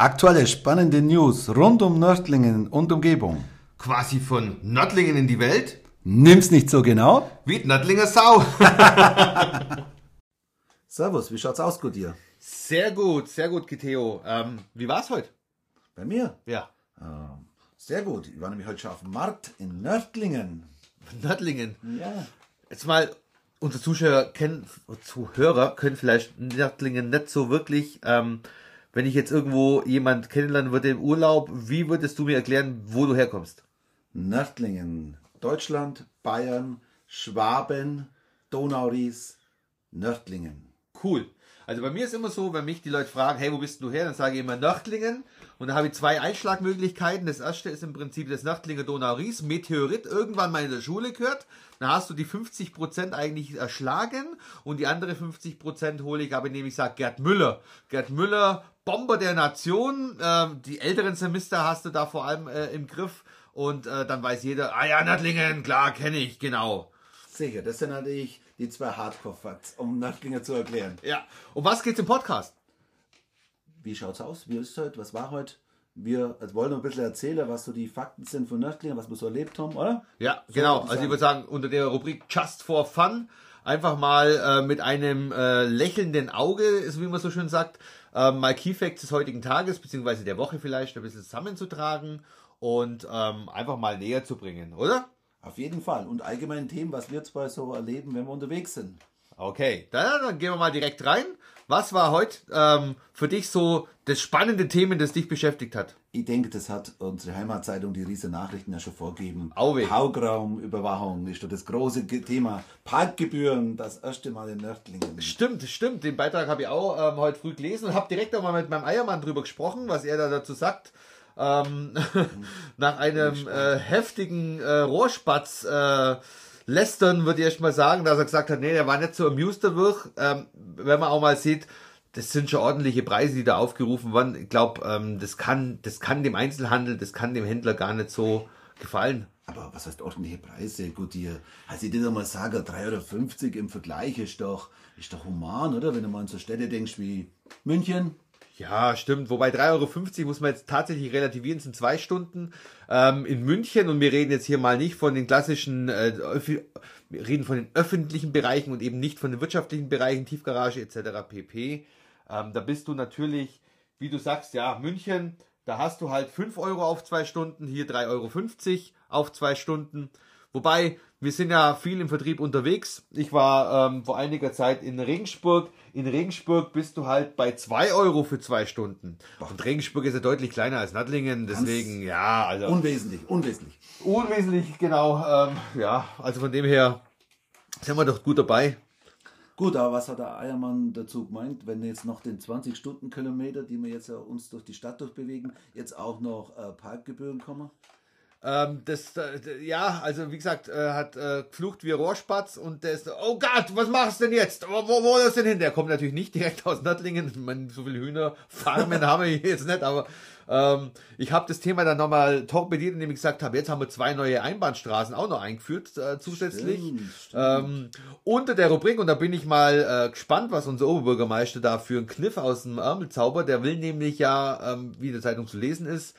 Aktuelle spannende News rund um Nördlingen und Umgebung. Quasi von Nördlingen in die Welt? Nimm's nicht so genau. Wie Nördlinger Sau. Servus, wie schaut's aus, gut dir? Sehr gut, sehr gut, Kiteo. Ähm, wie war's heute? Bei mir? Ja. Ähm, sehr gut. Ich war nämlich heute schon auf dem Markt in Nördlingen. Nördlingen. Ja. Jetzt mal, unsere Zuschauer kennen, Zuhörer können vielleicht Nördlingen nicht so wirklich. Ähm, wenn ich jetzt irgendwo jemand kennenlernen würde im Urlaub, wie würdest du mir erklären, wo du herkommst? Nördlingen. Deutschland, Bayern, Schwaben, Donauries, Nördlingen. Cool. Also bei mir ist immer so, wenn mich die Leute fragen, hey, wo bist du her? Dann sage ich immer Nördlingen. Und da habe ich zwei Einschlagmöglichkeiten. Das erste ist im Prinzip das Nördlinger Donau-Ries, Meteorit, irgendwann mal in der Schule gehört. Da hast du die 50% eigentlich erschlagen und die andere 50% hole ich, aber indem ich sage Gerd Müller. Gerd Müller, Bomber der Nation. Ähm, die älteren Semester hast du da vor allem äh, im Griff. Und äh, dann weiß jeder, ah ja, Nördlingen, klar, kenne ich, genau. Sicher, das sind natürlich die zwei Hardcore-Facts, um Nördlinger zu erklären. Ja. Um was geht's im Podcast? Wie schaut's aus? Wie ist es heute? Was war heute? Wir also wollen noch ein bisschen erzählen, was so die Fakten sind von Nördlingen, was wir so erlebt haben, oder? Ja, So genau. ich Also ich würde sagen, unter der Rubrik Just for Fun einfach mal äh, mit einem äh, lächelnden Auge, ist, wie man so schön sagt, äh, mal Key Facts des heutigen Tages, beziehungsweise der Woche vielleicht ein bisschen zusammenzutragen und ähm, einfach mal näher zu bringen, oder? Auf jeden Fall. Und allgemein Themen, was wir zwei so erleben, wenn wir unterwegs sind. Okay, dann, dann gehen wir mal direkt rein. Was war heute ähm, für dich so das spannende Thema, das dich beschäftigt hat? Ich denke, das hat unsere Heimatzeitung, die Riese Nachrichten ja schon vorgegeben. Auwe. Paugraumüberwachung ist doch das große Thema. Parkgebühren, das erste Mal in Nördlingen. Stimmt, stimmt. Den Beitrag habe ich auch ähm, heute früh gelesen und habe direkt auch mal mit meinem Eiermann drüber gesprochen, was er da dazu sagt. Ähm, nach einem äh, heftigen äh, Rohrspatz äh, lästern würde ich erst mal sagen, dass er gesagt hat, nee, der war nicht so amused dadurch. Ähm, wenn man auch mal sieht, das sind schon ordentliche Preise, die da aufgerufen werden. Ich glaube, ähm, das kann, das kann dem Einzelhandel, das kann dem Händler gar nicht so gefallen. Aber was heißt ordentliche Preise? Gut, ihr, also ich dir mal sagen, 3,50 Euro im Vergleich ist doch, ist doch human, oder? Wenn du mal an so Städte denkst wie München. Ja, stimmt. Wobei 3,50 Euro muss man jetzt tatsächlich relativieren, sind zwei Stunden ähm, in München und wir reden jetzt hier mal nicht von den klassischen, äh, wir reden von den öffentlichen Bereichen und eben nicht von den wirtschaftlichen Bereichen, Tiefgarage etc. pp. Ähm, da bist du natürlich, wie du sagst, ja, München, da hast du halt 5 Euro auf zwei Stunden, hier 3,50 Euro auf zwei Stunden. Wobei, wir sind ja viel im Vertrieb unterwegs. Ich war ähm, vor einiger Zeit in Regensburg. In Regensburg bist du halt bei 2 Euro für zwei Stunden. Und Regensburg ist ja deutlich kleiner als Nattlingen, deswegen, ja, also Unwesentlich, unwesentlich. unwesentlich, genau. Ähm, ja, also von dem her sind wir doch gut dabei. Gut, aber was hat der Eiermann dazu gemeint, wenn jetzt noch den 20 Stundenkilometer, die wir jetzt ja uns durch die Stadt durchbewegen, jetzt auch noch äh, Parkgebühren kommen? Ähm, das, äh, ja, also wie gesagt, äh, hat äh, geflucht wie Rohrspatz und der ist, oh Gott, was machst du denn jetzt? Wo, wo, wo ist denn hin? Der kommt natürlich nicht direkt aus Nördlingen. Ich meine, so viele Hühnerfarmen haben wir hier jetzt nicht, aber ähm, ich habe das Thema dann nochmal torpediert, indem ich gesagt habe, jetzt haben wir zwei neue Einbahnstraßen auch noch eingeführt äh, zusätzlich. Stimmt, stimmt. Ähm, unter der Rubrik, und da bin ich mal äh, gespannt, was unser Oberbürgermeister da für einen Kniff aus dem Ärmel zaubert. Der will nämlich ja, ähm, wie in der Zeitung zu lesen ist,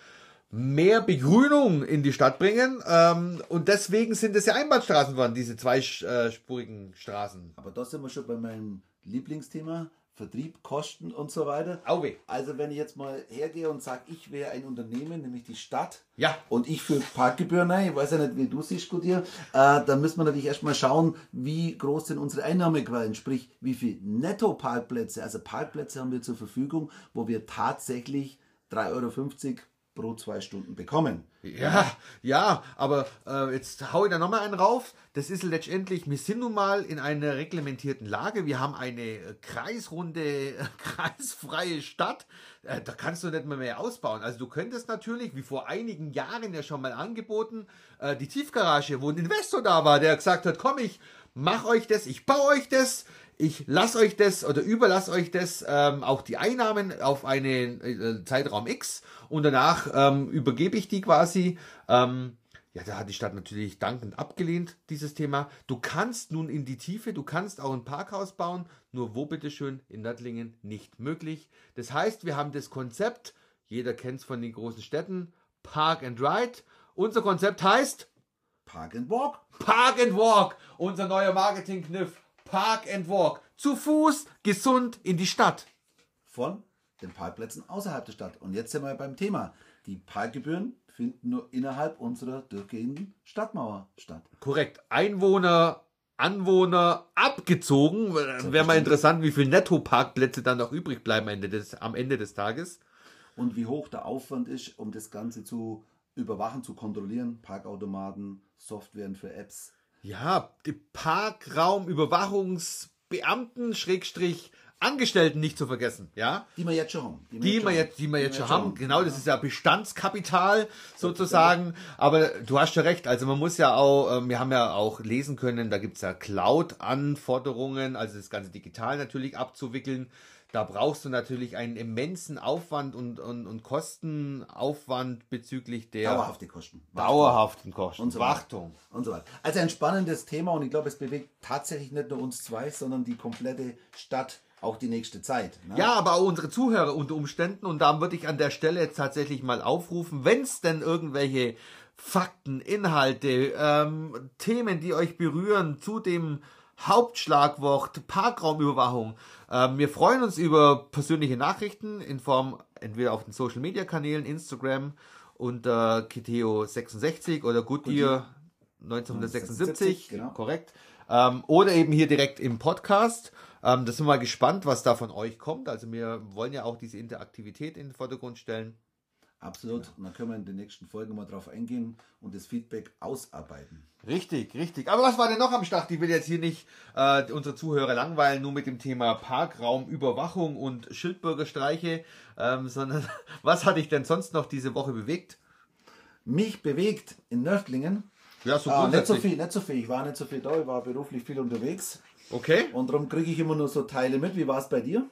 mehr Begrünung in die Stadt bringen. Ähm, und deswegen sind es ja Einbahnstraßen geworden, diese zweispurigen Straßen. Aber da sind wir schon bei meinem Lieblingsthema, Vertrieb, Kosten und so weiter. Auwe. Also wenn ich jetzt mal hergehe und sage, ich wäre ein Unternehmen, nämlich die Stadt, Ja. und ich für Parkgebühren ein, ich weiß ja nicht, wie du siehst, Gutier, äh, dann müssen wir natürlich erstmal schauen, wie groß sind unsere Einnahmequellen, sprich, wie viel Netto-Parkplätze, also Parkplätze haben wir zur Verfügung, wo wir tatsächlich 3,50 Euro pro zwei Stunden bekommen. Ja, ja, aber äh, jetzt hau ich da nochmal einen rauf. Das ist letztendlich, wir sind nun mal in einer reglementierten Lage. Wir haben eine äh, kreisrunde, äh, kreisfreie Stadt. Äh, da kannst du nicht mehr, mehr ausbauen. Also du könntest natürlich, wie vor einigen Jahren ja schon mal angeboten, äh, die Tiefgarage, wo ein Investor da war, der gesagt hat, komm, ich mach euch das, ich baue euch das, ich lasse euch das oder überlasse euch das, ähm, auch die Einnahmen auf einen äh, Zeitraum X und danach ähm, übergebe ich die quasi. Ähm, ja, da hat die Stadt natürlich dankend abgelehnt, dieses Thema. Du kannst nun in die Tiefe, du kannst auch ein Parkhaus bauen, nur wo bitteschön in Nördlingen nicht möglich. Das heißt, wir haben das Konzept, Jeder kennt es von den großen Städten. Park and Ride. Unser Konzept heißt Park and Walk. Park and Walk. Unser neuer Marketingkniff. Park and Walk. Zu Fuß, gesund in die Stadt. Von den Parkplätzen außerhalb der Stadt. Und jetzt sind wir beim Thema. Die Parkgebühren finden nur innerhalb unserer durchgehenden Stadtmauer statt. Korrekt. Einwohner, Anwohner abgezogen. Wäre mal interessant, wie viele Netto-Parkplätze dann noch übrig bleiben am Ende des, am Ende des Tages. Und wie hoch der Aufwand ist, um das Ganze zu überwachen, zu kontrollieren. Parkautomaten, Softwaren für Apps. Ja, die Parkraumüberwachungsbeamten, Schrägstrich, Angestellten nicht zu vergessen, ja? Die wir jetzt schon haben. Die wir jetzt, die wir jetzt schon haben. Genau, das ist ja Bestandskapital sozusagen. Aber du hast ja recht. Also man muss ja auch, äh, wir haben ja auch lesen können, da gibt's ja Cloud-Anforderungen, also das ganze digital natürlich abzuwickeln. Da brauchst du natürlich einen immensen Aufwand und, und, und Kostenaufwand bezüglich der Dauerhafte Kosten. dauerhaften Kosten. Und so weiter. Wartung. Und so weiter. Also ein spannendes Thema und ich glaube, es bewegt tatsächlich nicht nur uns zwei, sondern die komplette Stadt auch die nächste Zeit. Ne? Ja, aber auch unsere Zuhörer unter Umständen. Und da würde ich an der Stelle jetzt tatsächlich mal aufrufen, wenn es denn irgendwelche Fakten, Inhalte, ähm, Themen, die euch berühren zu dem Hauptschlagwort Parkraumüberwachung. Ähm, wir freuen uns über persönliche Nachrichten in Form entweder auf den Social Media Kanälen, Instagram unter Kiteo66 oder Goodyear 1976, genau. korrekt. Ähm, oder eben hier direkt im Podcast. Ähm, da sind wir mal gespannt, was da von euch kommt. Also wir wollen ja auch diese Interaktivität in den Vordergrund stellen. Absolut. Und dann können wir in den nächsten Folgen mal drauf eingehen und das Feedback ausarbeiten. Richtig, richtig. Aber was war denn noch am Start? Ich will jetzt hier nicht äh, unsere Zuhörer langweilen, nur mit dem Thema Parkraumüberwachung und Schildbürgerstreiche, ähm, sondern was hat dich denn sonst noch diese Woche bewegt? Mich bewegt in Nördlingen. Ja, so Ah, nicht so viel, nicht so viel. Ich war nicht so viel da, ich war beruflich viel unterwegs. Okay. Und darum kriege ich immer nur so Teile mit. Wie war es bei dir?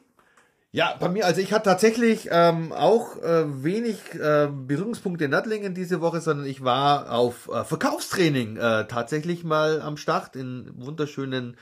Ja, bei mir, also ich hatte tatsächlich ähm, auch äh, wenig äh, Berührungspunkte in Nördlingen diese Woche, sondern ich war auf äh, Verkaufstraining äh, tatsächlich mal am Start in wunderschönen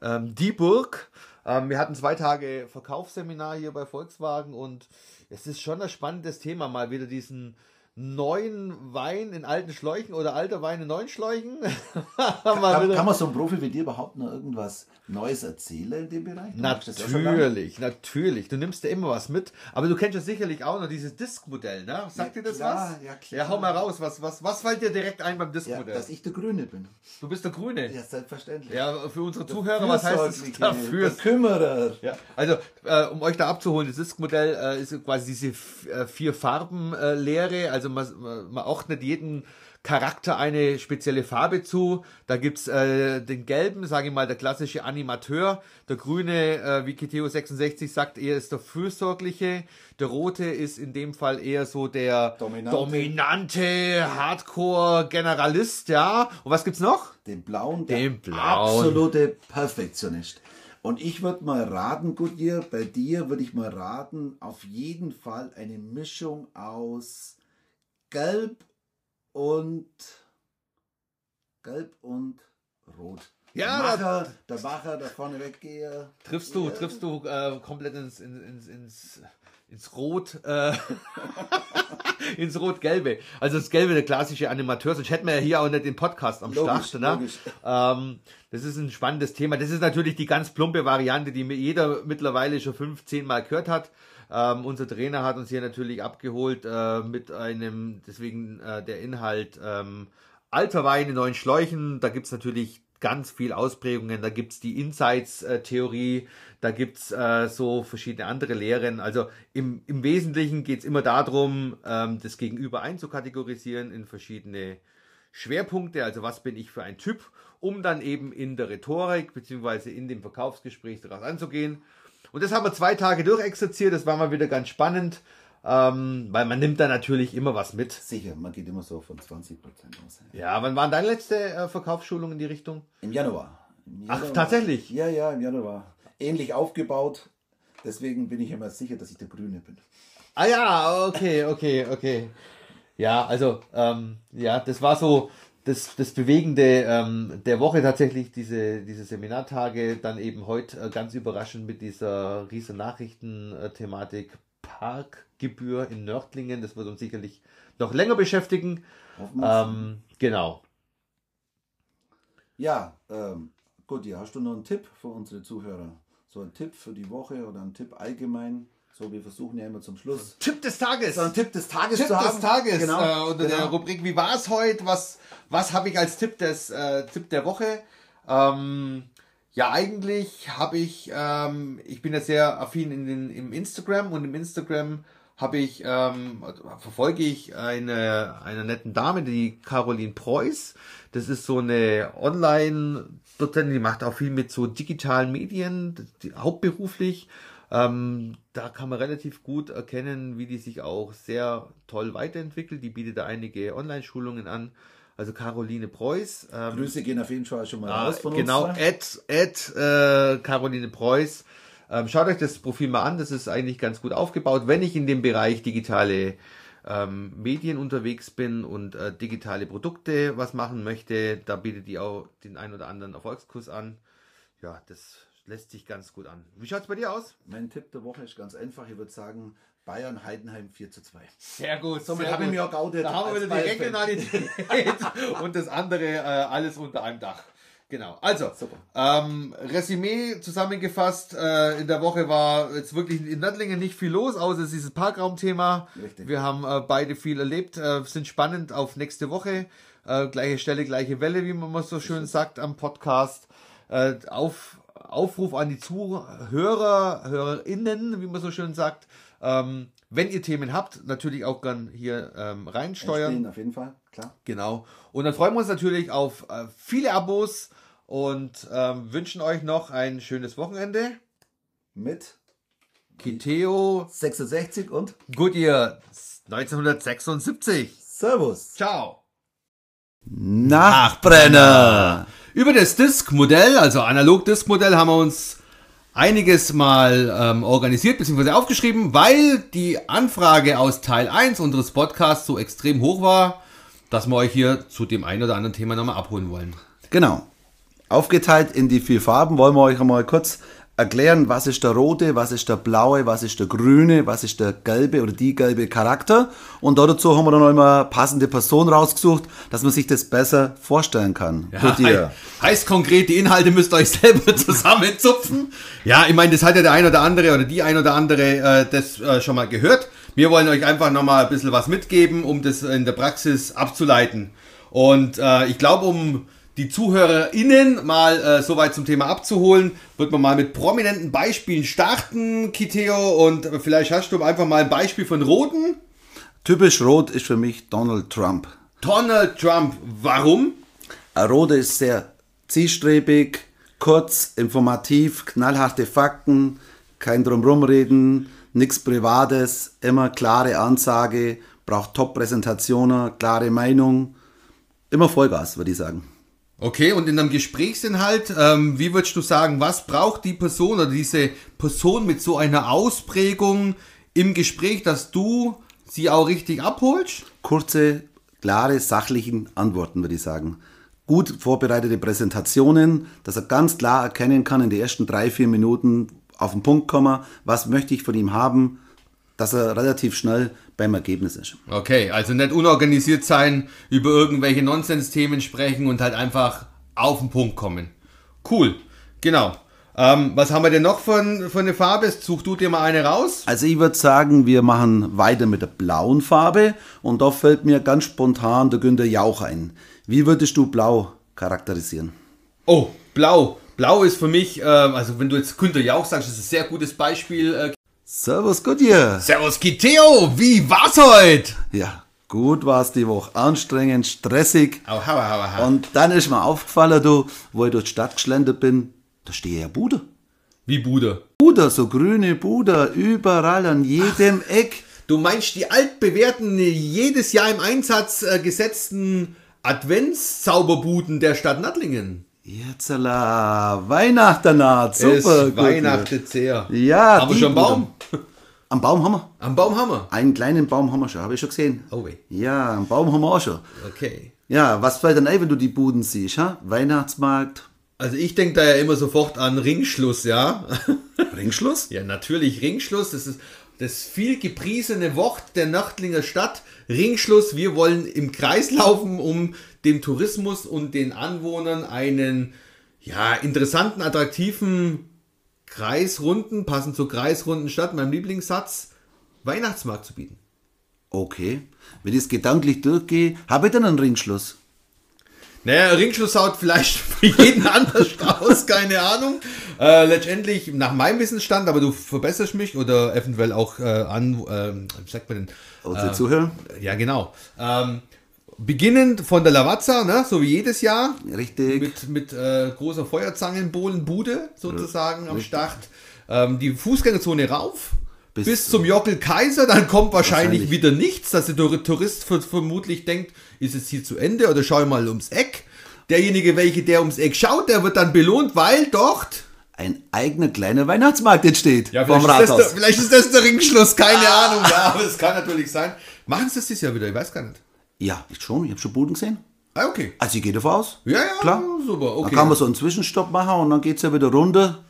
ähm, Dieburg. Ähm, wir hatten zwei Tage Verkaufsseminar hier bei Volkswagen und es ist schon ein spannendes Thema, mal wieder diesen neuen Wein in alten Schläuchen oder alter Wein in neuen Schläuchen. Kann, kann man so einem Profi wie dir überhaupt noch irgendwas Neues erzählen in dem Bereich? Du ja. Natürlich, natürlich. Du nimmst ja immer was mit. Aber du kennst ja sicherlich auch noch dieses Disk-Modell, ne? Sagt Ja, dir das klar, was? ja, klar. Ja, hau mal raus. Was, was, was fällt dir direkt ein beim Ja, Disk-Modell? dass ich der Grüne bin. du bist der Grüne. Ja, selbstverständlich. Ja, für unsere Zuhörer, was heißt das dafür? Der Kümmerer. Ja, also äh, um euch da abzuholen, das Disk-Modell äh, ist quasi diese äh, vier Farben äh, Lehre. Also man, man ordnet jeden Charakter eine spezielle Farbe zu. Da gibt's äh, den gelben, sage ich mal, der klassische Animateur. Der grüne, äh, wie Kiteo 66 sagt, eher ist der fürsorgliche. Der rote ist in dem Fall eher so der Dominante. dominante Hardcore-Generalist, ja. Und was gibt's noch? Den blauen, der Den blauen. absolute Perfektionist. Und ich würde mal raten, Goodyear, bei dir würde ich mal raten, auf jeden Fall eine Mischung aus Gelb und Gelb und Rot. Ja, der Macher, der Macher, der vorne weggehe. Triffst du, triffst du äh, komplett ins, ins, ins, ins, ins Rot, äh, ins Rot-Gelbe. Also das Gelbe, der klassische Animateur, sonst hätten wir ja hier auch nicht den Podcast am Logisch, Start. Ne? logisch. Ähm, das ist ein spannendes Thema. Das ist natürlich die ganz plumpe Variante, die mir jeder mittlerweile schon fünf, zehn Mal gehört hat. Ähm, unser Trainer hat uns hier natürlich abgeholt äh, mit einem, deswegen äh, der Inhalt ähm, alter Wein in neuen Schläuchen. Da gibt's natürlich ganz viel Ausprägungen. Da gibt's die Insights-Theorie, da gibt's äh, so verschiedene andere Lehren. Also im, im Wesentlichen geht's immer darum, ähm, das Gegenüber einzukategorisieren in verschiedene Schwerpunkte, also was bin ich für ein Typ, um dann eben in der Rhetorik beziehungsweise in dem Verkaufsgespräch daraus anzugehen. Und das haben wir zwei Tage durchexerziert, das war mal wieder ganz spannend, ähm, weil man nimmt da natürlich immer was mit. Sicher, man geht immer so von 20 Prozent aus. Ja, wann war deine letzte äh, Verkaufsschulung in die Richtung? Im Januar. Im Ach, Januar. tatsächlich? Ja, ja, im Januar. Ähnlich aufgebaut. Deswegen bin ich immer sicher, dass ich der Grüne bin. Ah ja, okay, okay, okay. Ja, also, ähm, ja, das war so das, das Bewegende ähm, der Woche tatsächlich, diese, diese Seminartage, dann eben heute äh, ganz überraschend mit dieser riesen Nachrichten-Thematik Parkgebühr in Nördlingen. Das wird uns sicherlich noch länger beschäftigen. Ähm, genau. Ja, ähm, gut, hast du noch einen Tipp für unsere Zuhörer? So ein Tipp für die Woche oder ein Tipp allgemein? So, wir versuchen ja immer zum Schluss Tipp des Tages. so einen Tipp des Tages Tipp zu haben. des Tages Genau, äh, unter der genau. Rubrik Wie war es heute? Was, was habe ich als Tipp des äh, Tipp der Woche? Ähm, ja, eigentlich habe ich, ähm, ich bin ja sehr affin in den, im Instagram und im Instagram habe ich, ähm, verfolge ich eine, eine netten Dame, die Caroline Preuß. Das ist so eine Online-Dozentin, die macht auch viel mit so digitalen Medien, die, hauptberuflich. Ähm, da kann man relativ gut erkennen, wie die sich auch sehr toll weiterentwickelt. Die bietet da einige Online-Schulungen an. Also Caroline Preuß. Ähm, Grüße gehen auf jeden Fall schon mal Ah, raus von genau, uns. at, at äh, Caroline Preuß. Ähm, schaut euch das Profil mal an, das ist eigentlich ganz gut aufgebaut. Wenn ich in dem Bereich digitale ähm, Medien unterwegs bin und äh, digitale Produkte was machen möchte, da bietet die auch den ein oder anderen Erfolgskurs an. Ja, das lässt sich ganz gut an. Wie schaut's bei dir aus? Mein Tipp der Woche ist ganz einfach. Ich würde sagen, Bayern Heidenheim 4 zu 2. Sehr gut. Somit habe ich mich auch geoutet Da haben wir wieder die. Regionalität und das andere äh, alles unter einem Dach. Genau. Also, Super. ähm, Resümee zusammengefasst. Äh, in der Woche war jetzt wirklich in Nördlingen nicht viel los, außer dieses Parkraumthema. Richtig. Wir haben äh, beide viel erlebt, äh, sind spannend auf nächste Woche. Äh, gleiche Stelle, gleiche Welle, wie man mal so schön sagt am Podcast. Äh, auf, Aufruf an die Zuhörer, HörerInnen, wie man so schön sagt. Ähm, wenn ihr Themen habt, natürlich auch gern hier ähm, reinsteuern. Stehen auf jeden Fall, klar. Genau. Und dann freuen wir uns natürlich auf äh, viele Abos und ähm, wünschen euch noch ein schönes Wochenende. Mit Kiteo 66 und Goodyear 1976. Servus. Ciao. Nachbrenner. Über das Disk-Modell, also Analog-Disk-Modell, haben wir uns einiges mal ähm, organisiert bzw. aufgeschrieben, weil die Anfrage aus Teil 1 unseres Podcasts so extrem hoch war, dass wir euch hier zu dem einen oder anderen Thema nochmal abholen wollen. Genau. Aufgeteilt in die vier Farben wollen wir euch einmal kurz erklären, was ist der rote, was ist der blaue, was ist der grüne, was ist der gelbe oder die gelbe Charakter. Und dazu haben wir dann noch immer passende Person rausgesucht, dass man sich das besser vorstellen kann. Ihr. He heißt konkret, die Inhalte müsst ihr euch selber zusammenzupfen. Ja, ich meine, das hat ja der ein oder andere oder die ein oder andere äh, das äh, schon mal gehört. Wir wollen euch einfach nochmal ein bisschen was mitgeben, um das in der Praxis abzuleiten. Und äh, ich glaube, um die ZuhörerInnen mal äh, soweit zum Thema abzuholen, wird man mal mit prominenten Beispielen starten, Kiteo. Und vielleicht hast du einfach mal ein Beispiel von Roten. Typisch rot ist für mich Donald Trump. Donald Trump. Warum? Rote ist sehr zielstrebig, kurz, informativ, knallharte Fakten, kein Drumrumreden, nichts Privates, immer klare Ansage, braucht Top-Präsentationen, klare Meinung, immer Vollgas, würde ich sagen. Okay, und in einem Gesprächsinhalt, ähm, wie würdest du sagen, was braucht die Person oder diese Person mit so einer Ausprägung im Gespräch, dass du sie auch richtig abholst? Kurze, klare, sachlichen Antworten, würde ich sagen. Gut vorbereitete Präsentationen, dass er ganz klar erkennen kann in den ersten drei, vier Minuten auf den Punkt kommen, was möchte ich von ihm haben, dass er relativ schnell beim Ergebnis ist. Okay, also nicht unorganisiert sein, über irgendwelche Nonsens-Themen sprechen und halt einfach auf den Punkt kommen. Cool, genau. Ähm, was haben wir denn noch von, von der Farbe? Such du dir mal eine raus. Also ich würde sagen, wir machen weiter mit der blauen Farbe und da fällt mir ganz spontan der Günter Jauch ein. Wie würdest du blau charakterisieren? Oh, blau. Blau ist für mich, ähm, also wenn du jetzt Günter Jauch sagst, das ist ein sehr gutes Beispiel. Äh, Servus Goodyear. Servus Kiteo, wie war's heute? Ja, gut war es die Woche. Anstrengend, stressig. Au, hau, hau, hau. Und dann ist mir aufgefallen, du, wo ich durch die Stadt geschlendert bin, da stehe ja Bude. Wie Bude. Buder, so grüne Buder, überall an jedem Eck. Du meinst die altbewährten, jedes Jahr im Einsatz äh, gesetzten Adventszauberbuden der Stadt Nattlingen? Jetzt la, Weihnachten naht, super. es Goodyear. weihnachtet sehr. Ja, Aber schon Baum? Am Baum haben wir. Am Baum haben wir. Einen kleinen Baum haben wir schon, habe ich schon gesehen. Oh weh. Ja, einen Baum haben wir auch schon. Okay. Ja, was fällt dann ein, wenn du die Buden siehst? Ha? Weihnachtsmarkt, Also ich denke da ja immer sofort an Ringschluss, ja? Ringschluss? ja, natürlich Ringschluss. Das ist, das viel gepriesene Wort der Nördlinger Stadt, Ringschluss. Wir wollen im Kreis laufen, um dem Tourismus und den Anwohnern einen ja, interessanten, attraktiven Kreisrunden, passend zur Kreisrunden Stadt, meinem Lieblingssatz, Weihnachtsmarkt zu bieten. Okay. Wenn ich es gedanklich durchgehe, habe ich dann einen Ringschluss. Naja, Ringschluss haut vielleicht für jeden anders aus, keine Ahnung. Äh, letztendlich nach meinem Wissensstand, aber du verbesserst mich oder eventuell auch äh, an, äh, sagt man denn? Unsere Äh, Zuhörer? Ja, genau. Ähm, beginnend von der Lavazza, ne, so wie jedes Jahr. Richtig. Mit, mit äh, großer Feuerzangenbohlenbude sozusagen am Start. Ähm, die Fußgängerzone rauf. Bis, Bis zum Jockel Kaiser, dann kommt wahrscheinlich, Wahrscheinlich. wieder nichts, dass der Tour- Tourist ver- vermutlich denkt, ist es hier zu Ende oder schau mal ums Eck. Derjenige, welche der ums Eck schaut, der wird dann belohnt, weil dort Ein eigener kleiner Weihnachtsmarkt entsteht ja, vom vielleicht, ist das Rathaus. der, vielleicht ist das der Ringschluss, keine Ahnung, ja, aber es kann natürlich sein. Machen sie das dieses Jahr wieder, ich weiß gar nicht. Ja, ich schon. Ich habe schon Buden gesehen. Ah, okay. Also ich gehe davon aus. Ja, ja, Klar. super, okay. Dann kann man so einen Zwischenstopp machen und dann geht es ja wieder runter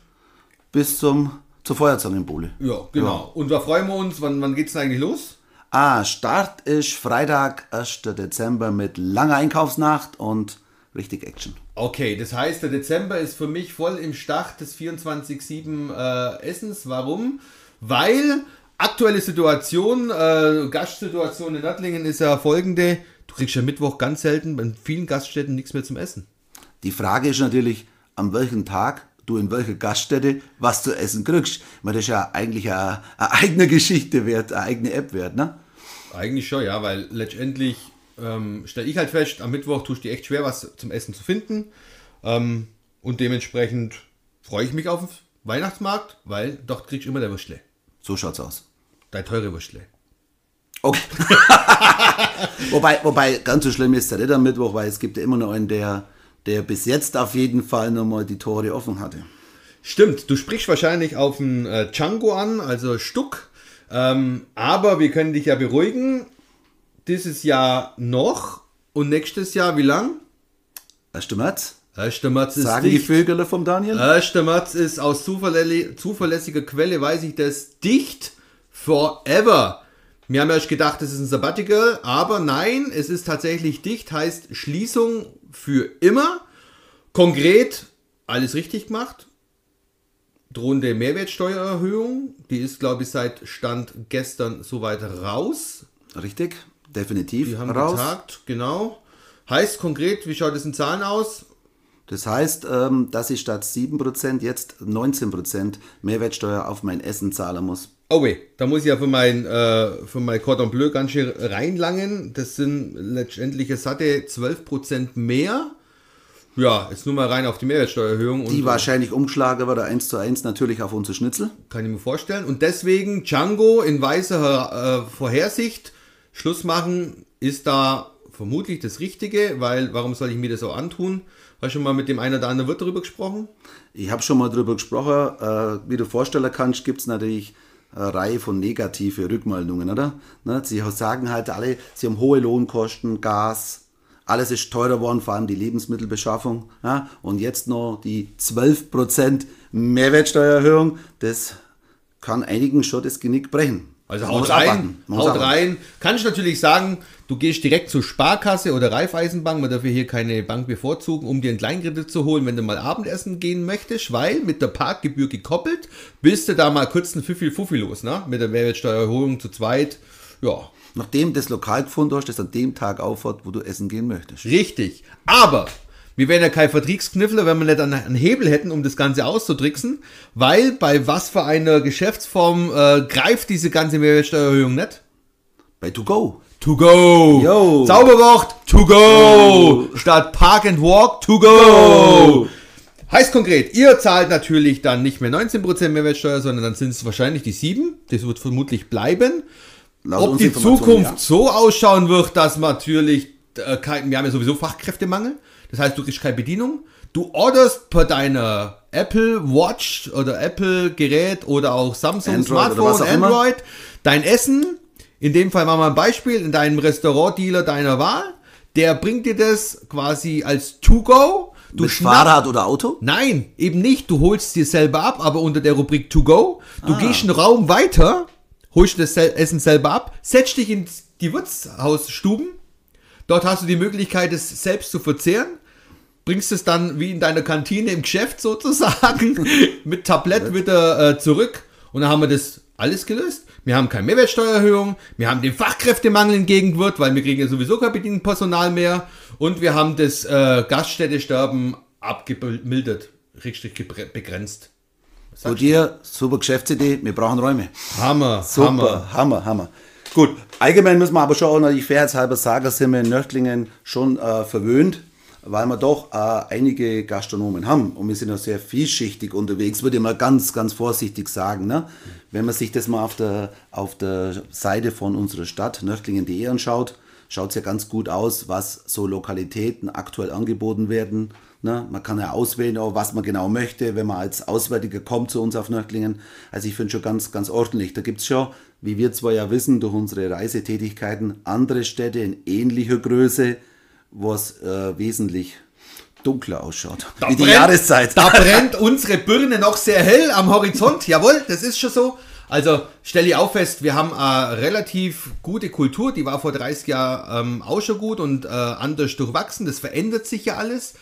bis zum, zur Feuerzangenbowle. Ja, genau. Und da freuen wir uns, wann, wann geht's denn eigentlich los? Ah, Start ist Freitag, 1. Dezember mit langer Einkaufsnacht und richtig Action. Okay, das heißt, der Dezember ist für mich voll im Start des 24-7 äh, Essens. Warum? Weil aktuelle Situation, äh, Gastsituation in Nördlingen ist ja folgende. Du kriegst ja Mittwoch ganz selten bei vielen Gaststätten nichts mehr zum Essen. Die Frage ist natürlich, an welchem Tag du in welcher Gaststätte was zu essen kriegst. Weil das ist ja eigentlich eine, eine eigene Geschichte wert, eine eigene App wert, ne? Eigentlich schon, ja, weil letztendlich ähm, stelle ich halt fest, am Mittwoch tust du dir echt schwer, was zum Essen zu finden. Ähm, und dementsprechend freue ich mich auf den Weihnachtsmarkt, weil dort kriegst du immer der Würstle. So schaut's aus. Dein teure Würstle. Okay. wobei, wobei, ganz so schlimm ist der nicht am Mittwoch, weil es gibt ja immer noch einen, der, der bis jetzt auf jeden Fall nochmal die Tore offen hatte. Stimmt, du sprichst wahrscheinlich auf einen äh, Django an, also Stuck. Ähm, aber wir können dich ja beruhigen. Dieses Jahr noch und nächstes Jahr wie lang? 1. März, 1. März ist sagen die dicht. Vögel vom Daniel. 1. März ist aus zuverlä zuverlässiger Quelle, weiß ich das, dicht forever. Wir haben erst gedacht, es ist ein Sabbatical, aber nein, es ist tatsächlich dicht, heißt Schließung für immer. Konkret, alles richtig gemacht. Drohende Mehrwertsteuererhöhung, die ist, glaube ich, seit Stand gestern soweit raus. Richtig, definitiv Die haben raus. getagt, genau. Heißt konkret, wie schaut es in Zahlen aus? Das heißt, ähm, dass ich statt 7% jetzt 19% Mehrwertsteuer auf mein Essen zahlen muss. Oh weh, da muss ich ja für mein, äh, für mein Cordon Bleu ganz schön reinlangen. Das sind letztendlich eine satte 12% mehr. Ja, jetzt nur mal rein auf die Mehrwertsteuererhöhung. Die wahrscheinlich umgeschlagen wird, 1 zu 1 natürlich auf unsere Schnitzel. Kann ich mir vorstellen. Und deswegen Django in weißer äh, Vorhersicht. Schluss machen ist da vermutlich das Richtige, weil warum soll ich mir das auch antun? Hast du schon mal mit dem einen oder anderen Wirt darüber gesprochen? Ich habe schon mal drüber gesprochen. Äh, wie du vorstellen kannst, gibt es natürlich eine Reihe von negative Rückmeldungen, oder? Ne? Sie sagen halt alle, sie haben hohe Lohnkosten, Gas, alles ist teurer geworden, vor allem die Lebensmittelbeschaffung. Ja? Und jetzt noch die 12% Mehrwertsteuererhöhung, das kann einigen schon das Genick brechen. Also haut rein, haut abwarten. rein. Kann ich natürlich sagen, du gehst direkt zur Sparkasse oder Raiffeisenbank, man darf hier keine Bank bevorzugen, um dir einen Kleinkredit zu holen, wenn du mal Abendessen gehen möchtest, weil mit der Parkgebühr gekoppelt, bist du da mal kurz ein Fuffi Fuffi los, ne? Mit der Mehrwertsteuererhöhung zu zweit. Ja, Nachdem das Lokal gefunden hast, das an dem Tag aufhört, wo du essen gehen möchtest. richtig. Aber wir wären ja kein Vertriebskniffler, wenn wir nicht einen Hebel hätten, um das Ganze auszutricksen, weil bei was für einer Geschäftsform äh, greift diese ganze Mehrwertsteuererhöhung nicht? Bei To Go. To go. Yo. Zauberwort to go. Statt Park and Walk to go. Heißt konkret, ihr zahlt natürlich dann nicht mehr 19% Mehrwertsteuer, sondern dann sind es wahrscheinlich die 7. Das wird vermutlich bleiben. Laut Ob die Zukunft ja. so ausschauen wird, dass natürlich äh, wir haben ja sowieso Fachkräftemangel. Das heißt, du kriegst keine Bedienung. Du orderst per deiner Apple Watch oder Apple Gerät oder auch Samsung Android Smartphone, auch immer. Android, dein Essen. In dem Fall machen wir ein Beispiel in deinem Restaurantdealer deiner Wahl. Der bringt dir das quasi als To-Go. Du Mit Fahrrad oder Auto? Nein, eben nicht. Du holst dir selber ab, aber unter der Rubrik To Go. Ah. Du gehst einen Raum weiter, holst du das Essen selber ab, setzt dich in die Wirtshausstuben. Dort hast du die Möglichkeit, es selbst zu verzehren. Bringst es dann wie in deiner Kantine im Geschäft sozusagen mit Tablett wieder äh, zurück. Und dann haben wir das alles gelöst. Wir haben keine Mehrwertsteuererhöhung, wir haben den Fachkräftemangel entgegengewirkt, weil wir kriegen ja sowieso kein Bedienpersonal mehr. Und wir haben das äh, Gaststättesterben abgemildert, richtig begrenzt. Zu dir, super Geschäftsidee, wir brauchen Räume. Hammer, Super, Hammer. Hammer, Hammer. Gut, allgemein müssen wir aber schon auch natürlich fairheitshalber sagen, sind wir in Nördlingen schon äh, verwöhnt, weil wir doch äh, einige Gastronomen haben und wir sind auch sehr vielschichtig unterwegs, würde ich mal ganz, ganz vorsichtig sagen. Ne? Wenn man sich das mal auf der, auf der Seite von unserer Stadt, nördlingen.de anschaut, schaut es ja ganz gut aus, was so Lokalitäten aktuell angeboten werden. Ne? Man kann ja auswählen, auch was man genau möchte, wenn man als Auswärtiger kommt zu uns auf Nördlingen. Also ich finde schon ganz, ganz ordentlich. Da gibt es schon, wie wir zwar ja wissen, durch unsere Reisetätigkeiten, andere Städte in ähnlicher Größe, wo es äh, wesentlich dunkler ausschaut. Da wie die brennt- Jahreszeit. Da brennt unsere Birne noch sehr hell am Horizont. Jawohl, das ist schon so. Also stell dir auch fest, wir haben eine relativ gute Kultur, die war vor 30 Jahren ähm, auch schon gut und äh, anders durchwachsen. Das verändert sich ja alles.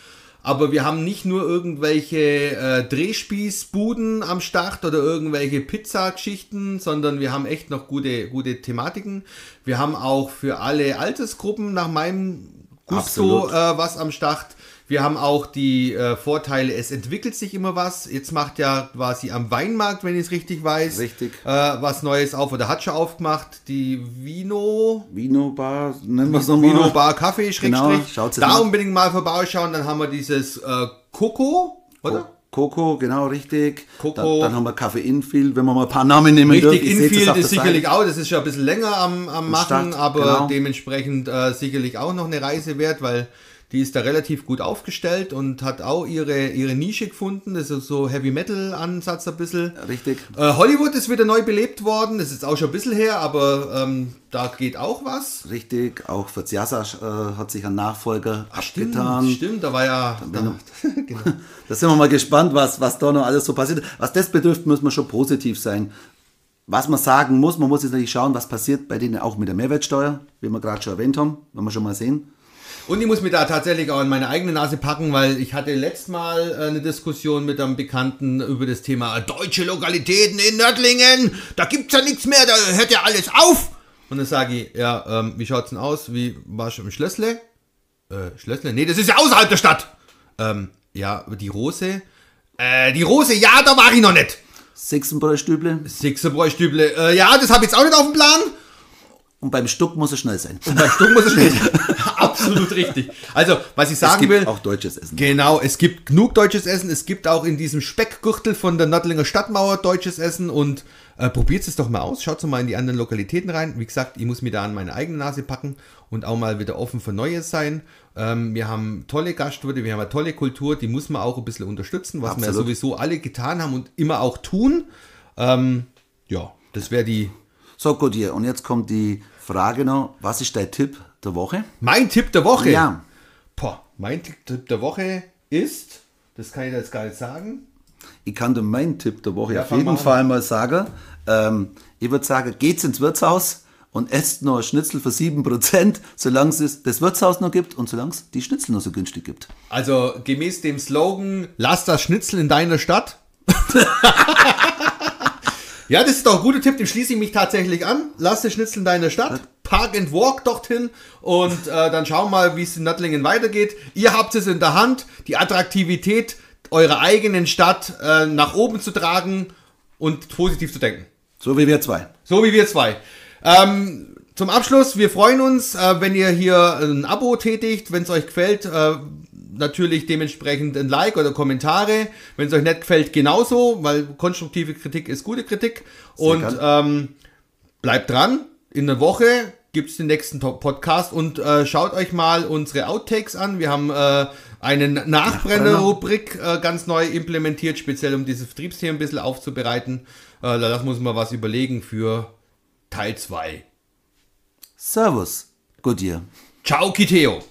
Aber wir haben nicht nur irgendwelche äh, Drehspießbuden am Start oder irgendwelche Pizzageschichten, sondern wir haben echt noch gute, gute Thematiken. Wir haben auch für alle Altersgruppen nach meinem Gusto äh, was am Start. Wir haben auch die äh, Vorteile, es entwickelt sich immer was. Jetzt macht ja quasi am Weinmarkt, wenn ich es richtig weiß, Richtig. Äh, was Neues auf oder hat schon aufgemacht. Die Vino, Vino Bar, nennen wir es nochmal. Vino Bar Kaffee, Genau, Schrägstrich. schaut's da unbedingt mal vorbeischauen. Dann haben wir dieses äh, Coco, oder? Coco, genau richtig. Coco. Dann, dann haben wir Kaffee Infield, wenn wir mal ein paar Namen nehmen Richtig, dürfen. Infield ist sicherlich Seite. auch, das ist schon ein bisschen länger am, am Machen, Start, aber genau. dementsprechend äh, sicherlich auch noch eine Reise wert, weil die ist da relativ gut aufgestellt und hat auch ihre, ihre Nische gefunden. Das ist so Heavy Metal Ansatz ein bisschen. Richtig. Äh, Hollywood ist wieder neu belebt worden, das ist auch schon ein bisschen her, aber ähm, da geht auch was. Richtig, auch für Ziasa äh, hat sich ein Nachfolger Stimmt, abgetan. stimmt, da war ja. Da, genau. Da sind wir mal gespannt, was, was da noch alles so passiert. Was das betrifft, muss man schon positiv sein. Was man sagen muss, man muss jetzt natürlich schauen, was passiert bei denen auch mit der Mehrwertsteuer, wie wir gerade schon erwähnt haben, wenn wir schon mal sehen. Und ich muss mir da tatsächlich auch an meine eigene Nase packen, weil ich hatte letztes Mal äh, eine Diskussion mit einem Bekannten über das Thema deutsche Lokalitäten in Nördlingen. Da gibt's ja nichts mehr, da hört ja alles auf. Und dann sage ich, ja, ähm, wie schaut's denn aus? Wie warst du im Schlössle? Äh, Schlössle? Nee, das ist ja außerhalb der Stadt. Ähm, ja, die Rose? Äh, die Rose, ja, da war ich noch nicht. Sechsenbräustüble Sixerbräustüble, äh, ja, das habe ich jetzt auch nicht auf dem Plan. Und beim Stuck muss es schnell sein. Beim Stumm muss es schnell sein. Absolut richtig. Also, was ich Es sagen gibt will, auch deutsches Essen. Genau, es gibt genug deutsches Essen. Es gibt auch in diesem Speckgürtel von der Nördlinger Stadtmauer deutsches Essen und äh, probiert es doch mal aus. Schaut mal in die anderen Lokalitäten rein. Wie gesagt, ich muss mir da an meine eigene Nase packen und auch mal wieder offen für Neues sein. Ähm, wir haben tolle Gastwirte, wir haben eine tolle Kultur, die muss man auch ein bisschen unterstützen, was wir ja Absolut. sowieso alle getan haben und immer auch tun. Ähm, ja, das wäre die So, gut, hier. Und jetzt kommt die Frage noch, was ist dein Tipp der Woche? mein Tipp der Woche. Ja. Boah, mein Tipp der Woche ist, das kann ich jetzt gar nicht sagen. Ich kann dir meinen Tipp der Woche Ja, auf jeden. Fall mal sagen. Ähm, ich würde sagen, geht's ins Wirtshaus und esst noch Schnitzel für 7%, solange es das Wirtshaus noch gibt und solange es die Schnitzel noch so günstig gibt. Also gemäß dem Slogan, lass das Schnitzel in deiner Stadt. ja, das ist doch ein guter Tipp, dem schließe ich mich tatsächlich an. Lass das Schnitzel in deiner Stadt, park and walk dorthin und äh, dann schauen wir mal, wie es in Nördlingen weitergeht. Ihr habt es in der Hand, die Attraktivität eurer eigenen Stadt äh, nach oben zu tragen und positiv zu denken. So wie wir zwei. So wie wir zwei. Ähm, zum Abschluss, wir freuen uns, äh, wenn ihr hier ein Abo tätigt, wenn es euch gefällt. Natürlich dementsprechend ein Like oder Kommentare. Wenn es euch nicht gefällt, genauso, weil konstruktive Kritik ist gute Kritik. Und gern. ähm, bleibt dran. In der Woche gibt es den nächsten Podcast und äh, schaut euch mal unsere Outtakes an. Wir haben äh, eine Nachbrenner-Rubrik äh, ganz neu implementiert, speziell um dieses Vertriebsthema ein bisschen aufzubereiten. Äh, da muss man was überlegen für Teil 2. Servus. Gut, ihr. Ciao, Kiteo!